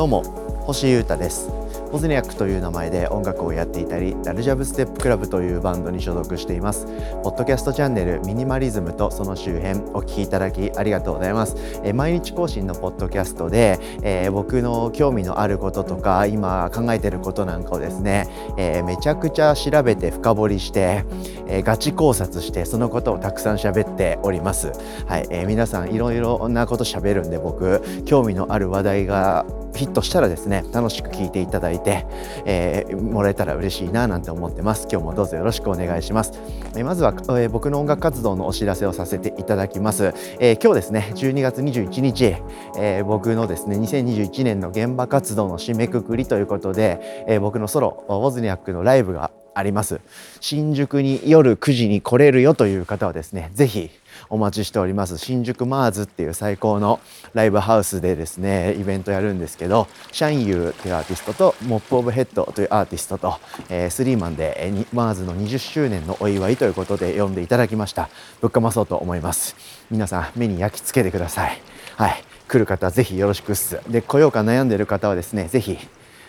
どうも星優太です。ポズニャックという名前で音楽をやっていたりダルジャブステップクラブというバンドに所属しています。ポッドキャストチャンネルミニマリズムとその周辺お聞きいただきありがとうございます、え毎日更新のポッドキャストで、えー、僕の興味のあることとか今考えてることなんかをですね、えー、めちゃくちゃ調べて深掘りして、えガチ考察してそのことをたくさん喋っております。はい、え皆さんいろいろなこと喋るんで僕興味のある話題がヒットしたらですね楽しく聞いていただいて、えー、もらえたら嬉しいななんて思ってます。今日もどうぞよろしくお願いします、えー、まずは、えー、僕の音楽活動のお知らせをさせていただきます、え今日ですね12月21日、え僕のですね2021年の現場活動の締めくくりということで、え僕のソロウォズニャックのライブがあります。新宿に夜9時に来れるよという方はですねぜひお待ちしております。新宿マーズっていう最高のライブハウスでですねイベントやるんですけどシャンユーっていうアーティストとモップオブヘッドというアーティストと、えー、スリーマンで、えー、マーズの20周年のお祝いということで呼んでいただきました。ぶっかまそうと思います。皆さん目に焼き付けてください。はい。来る方ぜひよろしくっす。で来ようか悩んでる方はですねぜひ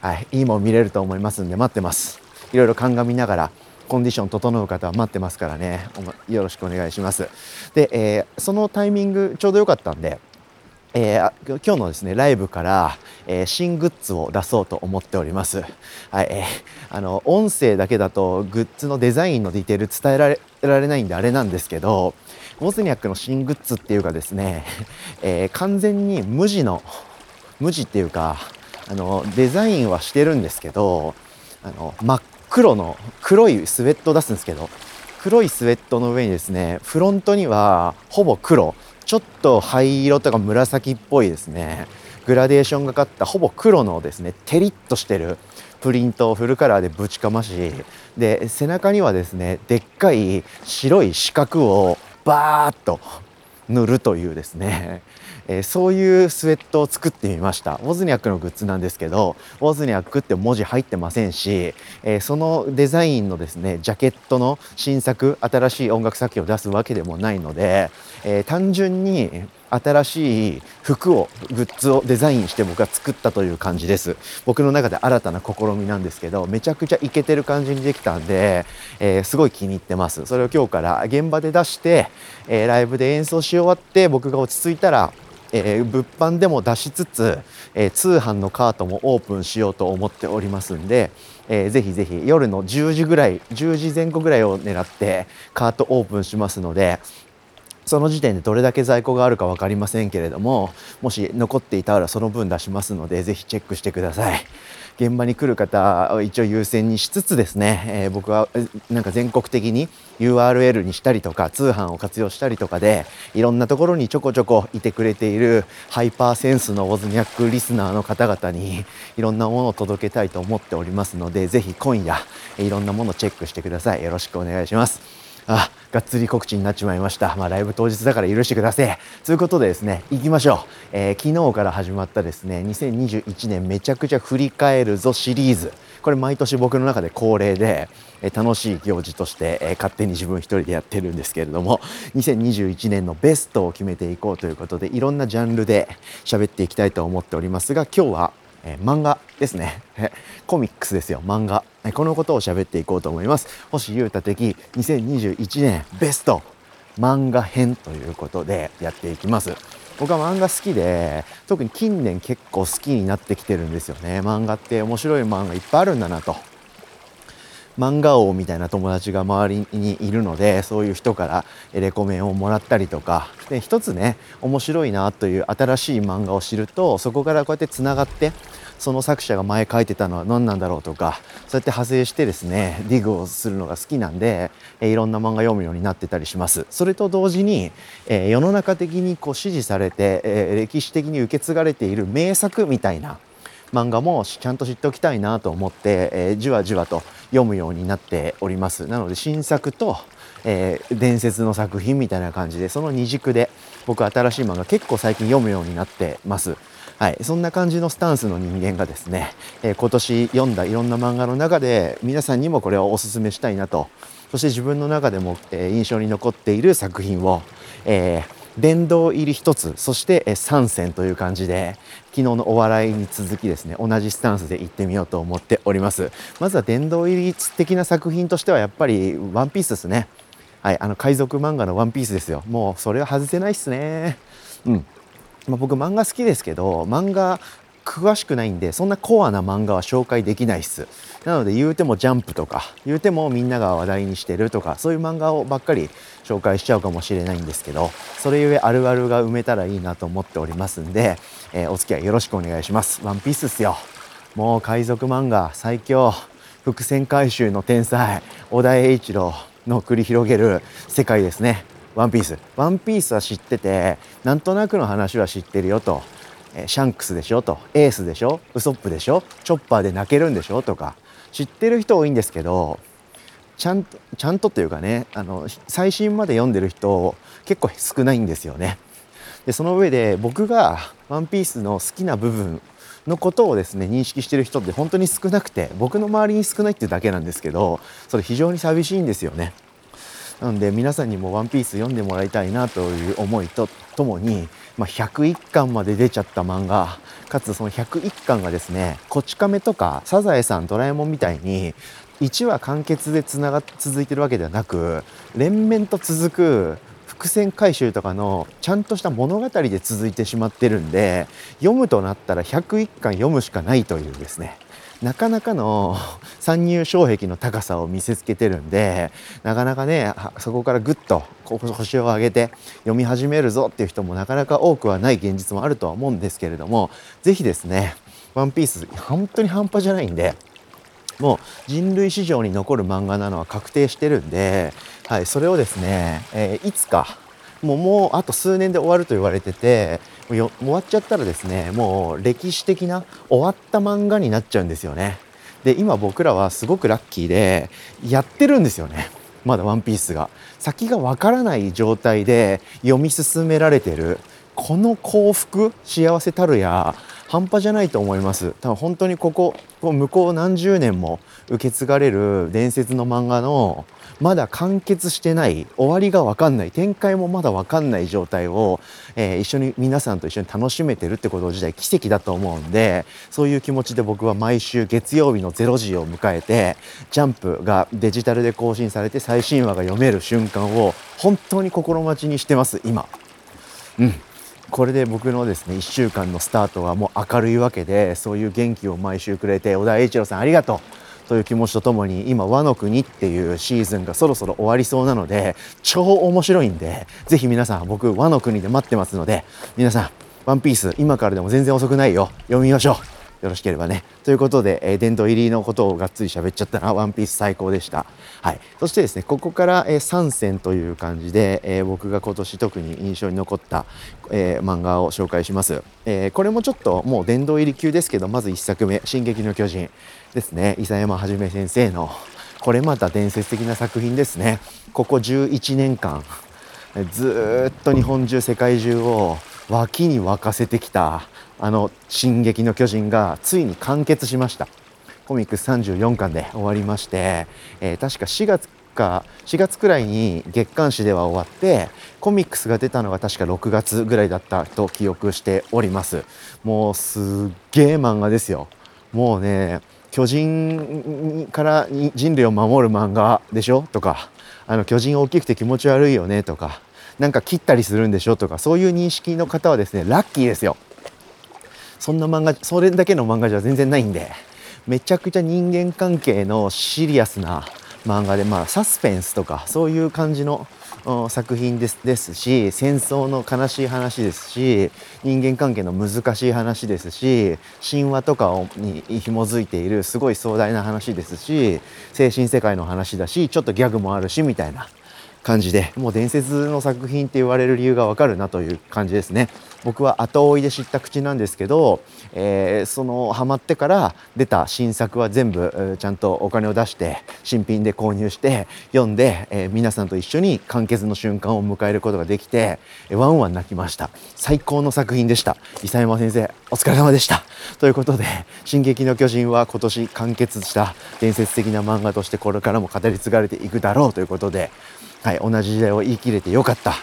はい。いいもん見れると思いますんで待ってます。いろいろ鑑みながらコンディション整う方は待ってますからねよろしくお願いしますで、えー、そのタイミングちょうど良かったんでえー、今日のですねライブから、えー、新グッズを出そうと思っております。はい、えー、あの音声だけだとグッズのデザインのディテール伝えられられないんであれなんですけど、モズニャックの新グッズっていうかですね、えー、完全に無地の無地っていうかあのデザインはしてるんですけど、あの真っ黒の黒いスウェットを出すんですけど黒いスウェットの上にですねフロントにはほぼ黒ちょっと灰色とか紫っぽいですねグラデーションがかったほぼ黒のですねテリッとしてるプリントをフルカラーでぶちかましで背中にはですねでっかい白い四角をバーッと塗るというですね。えー、そういうスウェットを作ってみました。ウォズニャックのグッズなんですけどウォズニャックって文字入ってませんし、えー、そのデザインのですねジャケットの新作新しい音楽作品を出すわけでもないので、えー、単純に新しい服をグッズをデザインして僕が作ったという感じです。僕の中で新たな試みなんですけどめちゃくちゃイケてる感じにできたんで、えー、すごい気に入ってます。それを今日から現場で出して、えー、ライブで演奏し終わって僕が落ち着いたらえー、物販でも出しつつ、えー、通販のカートもオープンしようと思っておりますんで、えー、ぜひぜひ夜の10時ぐらい10時前後ぐらいを狙ってカートオープンしますのでその時点でどれだけ在庫があるか分かりませんけれどももし残っていたらその分出しますのでぜひチェックしてください。現場に来る方を一応優先にしつつですね、えー、僕はなんか全国的に URL にしたりとか通販を活用したりとかでいろんなところにちょこちょこいてくれているハイパーセンスのウォズニャックリスナーの方々にいろんなものを届けたいと思っておりますのでぜひ今夜いろんなものをチェックしてくださいよろしくお願いしますあがっつり告知になっちまいました。まあ、ライブ当日だから許してください。ということでですね、行きましょう。えー、昨日から始まったですね、2021年めちゃくちゃ振り返るぞシリーズ。これ毎年僕の中で恒例で、えー、楽しい行事として、えー、勝手に自分一人でやってるんですけれども、2021年のベストを決めていこうということで、いろんなジャンルで喋っていきたいと思っておりますが、今日はえー、漫画ですね、コミックスですよ漫画、えこのことを喋っていこうと思います。星優太的2021年ベスト。漫画編ということでやっていきます。僕は漫画好きで特に近年結構好きになってきてるんですよね。漫画って面白い漫画いっぱいあるんだなと。漫画王みたいな友達が周りにいるのでそういう人からレコメンをもらったりとか。で一つね面白いなという新しい漫画を知るとそこからこうやってつながってその作者が前書いてたのは何なんだろうとかそうやって派生してですねディグをするのが好きなんで、いろんな漫画読むようになってたりします。それと同時に、え世の中的にこう支持されて、え歴史的に受け継がれている名作みたいな漫画もちゃんと知っておきたいなと思って、えー、じわじわと読むようになっております。なので新作と、えー、伝説の作品みたいな感じでその二軸で僕新しい漫画結構最近読むようになってます。はい、そんな感じのスタンスの人間がですね、えー、今年読んだいろんな漫画の中で皆さんにもこれをおすすめしたいなと。そして自分の中でも、え、印象に残っている作品を、えー殿堂入り1つそして3戦という感じで昨日のお笑いに続きですね同じスタンスで行ってみようと思っております。まずは殿堂入り的な作品としてはやっぱりワンピースですね。はいあの海賊漫画のワンピースですよ。もうそれは外せないっすね。うん。まあ、僕漫画好きですけど漫画詳しくないんでそんなコアな漫画は紹介できないっす。なので言うてもジャンプとか言うてもみんなが話題にしてるとかそういう漫画をばっかり紹介しちゃうかもしれないんですけどそれゆえあるあるが埋めたらいいなと思っておりますんで、えー、お付き合いよろしくお願いします。ワンピースっすよ。もう海賊漫画最強。伏線回収の天才。小田栄一郎の繰り広げる世界ですね。ワンピース。ワンピースは知っててなんとなくの話は知ってるよと。シャンクスでしょとエースでしょウソップでしょチョッパーで泣けるんでしょとか知ってる人多いんですけどちゃんとちゃんとというかねあの最新まで読んでる人結構少ないんですよね。でその上で僕が「ワンピースの好きな部分のことをですね認識してる人って本当に少なくて僕の周りに少ないっていうだけなんですけどそれ非常に寂しいんですよね。なので皆さんにも「ワンピース読んでもらいたいなという思いとともに、まあ、101巻まで出ちゃった漫画かつその101巻がですね「こち亀」とか「サザエさん」「ドラえもん」みたいに1話完結でつなが続いてるわけではなく連綿と続く伏線回収とかのちゃんとした物語で続いてしまってるんで読むとなったら101巻読むしかないというですね。なかなかの 参入障壁の高さを見せつけてるんでなかなかねそこからぐっと腰を上げて読み始めるぞっていう人もなかなか多くはない現実もあるとは思うんですけれども是非ですね「ワンピース本当に半端じゃないんでもう人類史上に残る漫画なのは確定してるんで、はい、それをですね、えー、いつかもうもうあと数年で終わると言われててもう終わっちゃったらですねもう歴史的な終わった漫画になっちゃうんですよね。で今僕らはすごくラッキーでやってるんですよね。まだ「ワンピースが。先がわからない状態で読み進められてるこの幸福幸せたるや半端じゃないと思います多分本当にここ向こう何十年も受け継がれる伝説の漫画のまだ完結してない終わりが分かんない展開もまだ分かんない状態を、えー、一緒に皆さんと一緒に楽しめてるってこと自体奇跡だと思うんでそういう気持ちで僕は毎週月曜日の0時を迎えてジャンプがデジタルで更新されて最新話が読める瞬間を本当に心待ちにしてます今。うんこれで僕のですね1週間のスタートはもう明るいわけでそういう元気を毎週くれて小田栄一郎さんありがとうという気持ちとともに今和の国っていうシーズンがそろそろ終わりそうなので超面白いんでぜひ皆さん僕和の国で待ってますので皆さんワンピース今からでも全然遅くないよ。読みましょう。よろしければね。ということで、えー、殿堂入りのことをがっつり喋っちゃったな、ワンピース最高でした。はい。そしてですね、ここから、えー、3選という感じで、えー、僕が今年特に印象に残った、えー、漫画を紹介します。えー、これもちょっともう殿堂入り級ですけど、まず1作目、進撃の巨人ですね、伊佐山はじめ先生の、これまた伝説的な作品ですね。ここ11年間、ずっと日本中、世界中を脇に沸かせてきたあの「進撃の巨人」がついに完結しました。コミックス34巻で終わりまして、えー、確か4月か4月くらいに月刊誌では終わってコミックスが出たのが確か6月ぐらいだったと記憶しております。もうすっげえ漫画ですよ。もうね巨人から人類を守る漫画でしょ？とかあの巨人大きくて気持ち悪いよね？とかなんか切ったりするんでしょ？とかそういう認識の方はですねラッキーですよ。そんな漫画それだけの漫画じゃ全然ないんでめちゃくちゃ人間関係のシリアスな漫画でまあサスペンスとかそういう感じの作品ですですし戦争の悲しい話ですし人間関係の難しい話ですし神話とかに紐づいているすごい壮大な話ですし精神世界の話だしちょっとギャグもあるしみたいな。感じでもう伝説の作品って言われる理由がわかるなという感じですね。僕は後追いで知った口なんですけど、えー、そのハマってから出た新作は全部ちゃんとお金を出して新品で購入して読んで、えー、皆さんと一緒に完結の瞬間を迎えることができてワンワン泣きました。最高の作品でした。伊佐山先生お疲れ様でした。ということで「進撃の巨人」は今年完結した伝説的な漫画としてこれからも語り継がれていくだろうということではい、同じ時代を言い切れてよかった。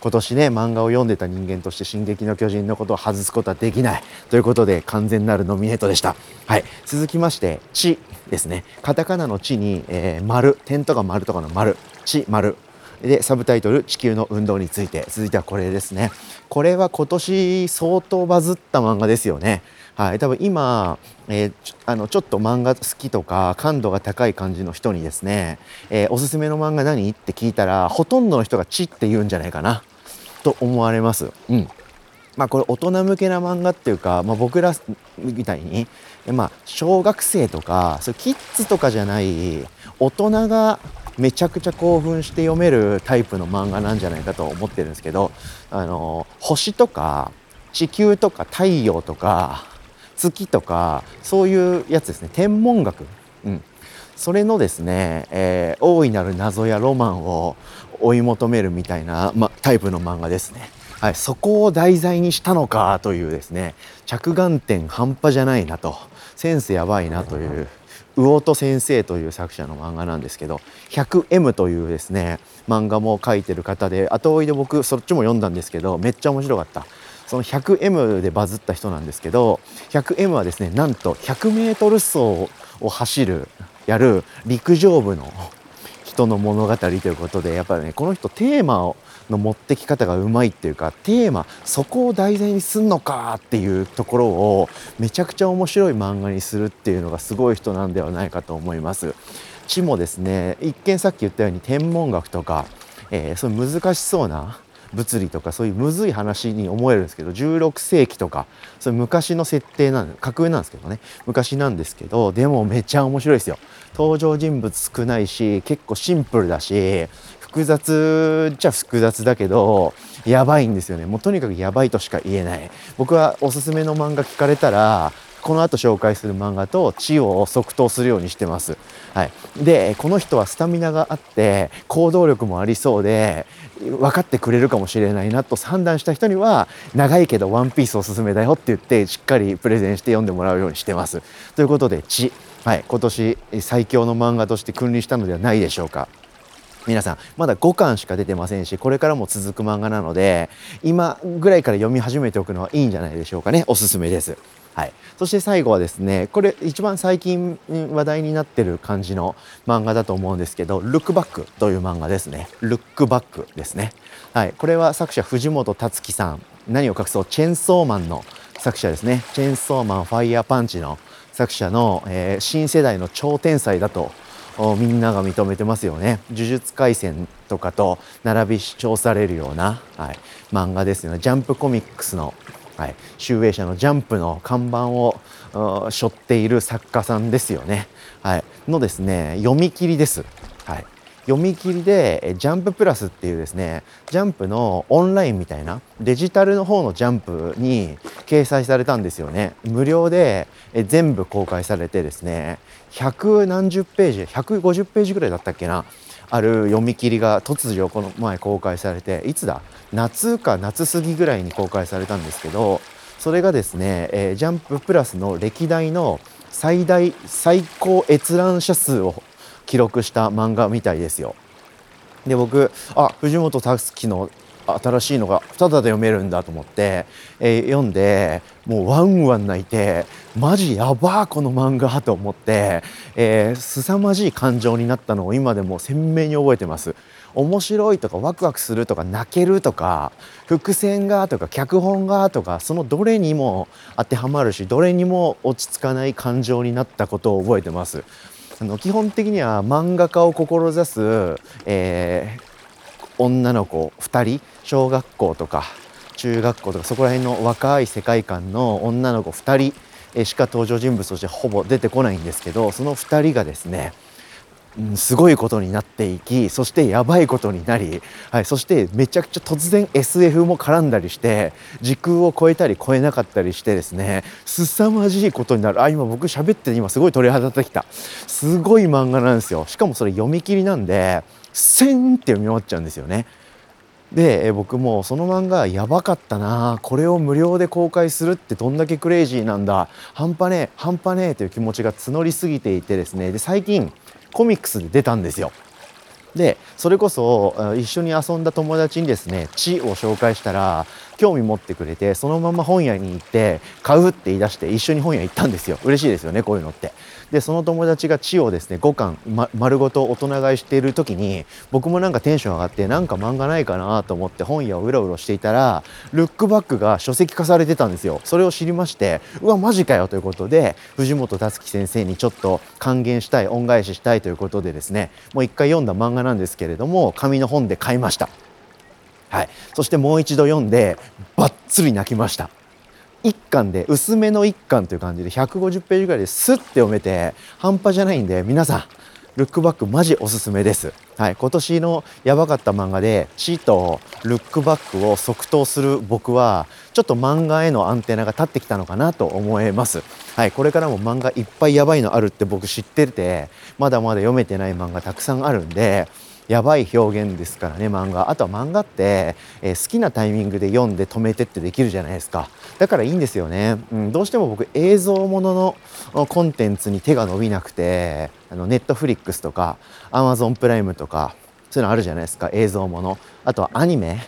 今年ね漫画を読んでた人間として「進撃の巨人」のことを外すことはできない。ということで完全なるノミネートでした。はい、続きまして「地」ですね。カタカナの「地」に、えー、丸。点とか丸とかの丸「地」丸。でサブタイトル「地球の運動について」続いてはこれですね。これは今年相当バズった漫画ですよね。はい、多分今、えー、あのちょっと漫画好きとか感度が高い感じの人にですね、えー、おすすめの漫画何？って聞いたらほとんどの人が「ち」って言うんじゃないかな。と思われます。うん。まあ、これ大人向けな漫画っていうか、まあ、僕らみたいに、まあ、小学生とかそキッズとかじゃない大人がめちゃくちゃ興奮して読めるタイプの漫画なんじゃないかと思ってるんですけどあの星とか地球とか太陽とか月とかそういうやつですね。天文学、うん、それのですね、えー、大いなる謎やロマンを追い求めるみたいな、ま、タイプの漫画ですね。はい、そこを題材にしたのかというですね着眼点半端じゃないなと。センスやばいなという魚戸先生という作者の漫画なんですけど 100M というですね漫画も書いてる方で後追いで僕そっちも読んだんですけどめっちゃ面白かった。その 100M でバズった人なんですけど 100M はですねなんと 100m 走を走るやる陸上部の人の物語ということでやっぱりねこの人テーマをの持ってき方がうまいっていうかテーマそこを題材にすんのかっていうところをめちゃくちゃ面白い漫画にするっていうのがすごい人なんではないかと思います。地もですね一見さっき言ったように天文学とか、えー、そう難しそうな物理とかそういうむずい話に思えるんですけど16世紀とかそういう昔の設定なん格上なんですけどね。昔なんですけどでもめちゃ面白いですよ。登場人物少ないし結構シンプルだし複雑じゃ複雑だけどやばいんですよね。もうとにかくやばいとしか言えない。僕はおすすめの漫画聞かれたらこの後紹介する漫画と地を即答するようにしてます。はい、でこの人はスタミナがあって行動力もありそうで分かってくれるかもしれないなと判断した人には長いけどワンピースおすすめだよって言ってしっかりプレゼンして読んでもらうようにしてます。ということで「地」はい、今年最強の漫画として君臨したのではないでしょうか。皆さんまだ5巻しか出てませんしこれからも続く漫画なので今ぐらいから読み始めておくのはいいんじゃないでしょうかねおすすめです。はい、そして最後はですねこれ一番最近話題になってる感じの漫画だと思うんですけど「ルックバック」という漫画ですね「ルックバック」ですね、はい、これは作者藤本達樹さん。何を隠そう？チェンソーマンの作者ですね。チェンソーマンファイヤーパンチの作者の、えー、新世代の超天才だとみんなが認めてますよね。呪術廻戦とかと並び称されるような、はい、漫画ですよね。ジャンプコミックスのはい、集英社のジャンプの看板を背負っている作家さんですよね、はい、のですね読み切りです、はい、読み切りでジャンププラスっていうですねジャンプのオンラインみたいなデジタルの方のジャンプに掲載されたんですよね。無料で全部公開されてですね百何十ページ150ページぐらいだったっけな。ある読み切りが突如この前公開されていつだ？夏か夏過ぎぐらいに公開されたんですけどそれがですね、えー、ジャンププラスの歴代の最大最高閲覧者数を記録した漫画みたいですよ。で僕あ藤本樹の新しいのがただで読めるんだと思って、えー、読んでもうワンワン泣いてマジやばーこの漫画と思って、えー、凄まじい感情になったのを今でも鮮明に覚えてます。面白いとかワクワクするとか泣けるとか伏線がとか脚本がとかそのどれにも当てはまるしどれにも落ち着かない感情になったことを覚えてます。あの基本的には漫画家を志す、えー、女の子2人小学校とか中学校とかそこら辺の若い世界観の女の子2人しか登場人物としてほぼ出てこないんですけどその2人がですねすごいことになっていきそしてやばいことになり、はい、そしてめちゃくちゃ突然 SF も絡んだりして時空を超えたり超えなかったりしてですね凄まじいことになる。あ今僕喋って今すごい鳥肌立ってきた。すごい漫画なんですよ。しかもそれ読み切りなんでせんって読み終わっちゃうんですよね。で僕もその漫画やばかったなこれを無料で公開するってどんだけクレイジーなんだ半端ねえ半端ねえという気持ちが募りすぎていてですねで最近コミックスで出たんですよ。でそれこそ一緒に遊んだ友達にですね「地」を紹介したら興味持ってくれてそのまま本屋に行って買うって言い出して一緒に本屋行ったんですよ。嬉しいですよねこういうのって。でその友達が地をですね5巻、ま、丸ごと大人買いしている時に僕もなんかテンション上がってなんか漫画ないかなと思って本屋をうろうろしていたらルックバックが書籍化されてたんですよ。それを知りましてうわマジかよということで藤本達樹先生にちょっと還元したい恩返ししたいということでですねもう一回読んだ漫画なんですけれども紙の本で買いました。はい、そしてもう一度読んでバッツリ泣きました1巻で薄めの1巻という感じで150ページぐらいですって読めて半端じゃないんで皆さんルックバックマジおすすめです。はい、今年のやばかった漫画でチーとルックバックを即答する僕はちょっと漫画へのアンテナが立ってきたのかなと思います。はい、これからも漫画いっぱいやばいのあるって僕知っててまだまだ読めてない漫画たくさんあるんでやばい表現ですからね漫画。あとは漫画って、えー、好きなタイミングで読んで止めてってできるじゃないですか。だからいいんですよね、うん、どうしても僕映像もののコンテンツに手が伸びなくてあのネットフリックスとかアマゾンプライムとかそういうのあるじゃないですか映像もの。あとはアニメ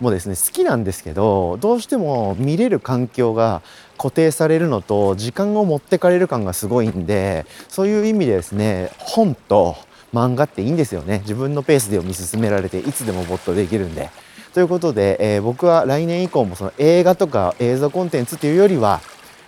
もですね好きなんですけどどうしても見れる環境が固定されるのと時間を持ってかれる感がすごいんでそういう意味でですね本と漫画っていいんですよね自分のペースで読み進められていつでも没頭できるんで。ということで、えー、僕は来年以降もその映画とか映像コンテンツっていうよりは、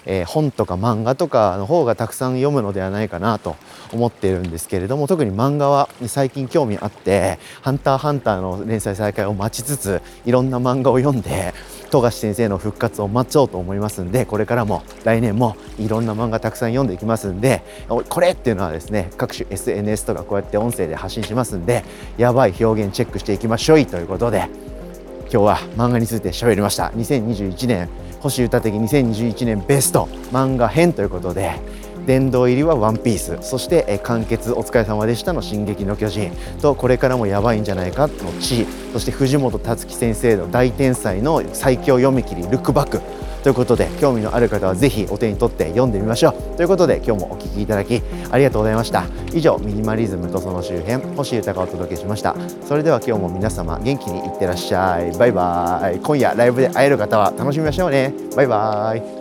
えー、本とか漫画とかの方がたくさん読むのではないかなと思っているんですけれども特に漫画は最近興味あって「ハンターハンター」の連載再開を待ちつついろんな漫画を読んで富樫先生の復活を待ちょうと思いますんでこれからも来年もいろんな漫画たくさん読んでいきますんでこれっていうのはですね各種 SNS とかこうやって音声で発信しますんでやばい表現チェックしていきましょうということで今日は漫画について喋りました。2021年星歌的2021年ベスト漫画編ということで殿堂入りはワンピースそして完結お疲れ様でしたの進撃の巨人とこれからもやばいんじゃないかの地そして藤本達樹先生の大天才の最強読み切りルックバック。ということで興味のある方はぜひお手に取って読んでみましょう。ということで今日もお聴きいただきありがとうございました。以上ミニマリズムとその周辺星豊がお届けしました。それでは今日も皆様元気にいってらっしゃい。バイバイ。今夜ライブで会える方は楽しみましょうね。バイバイ。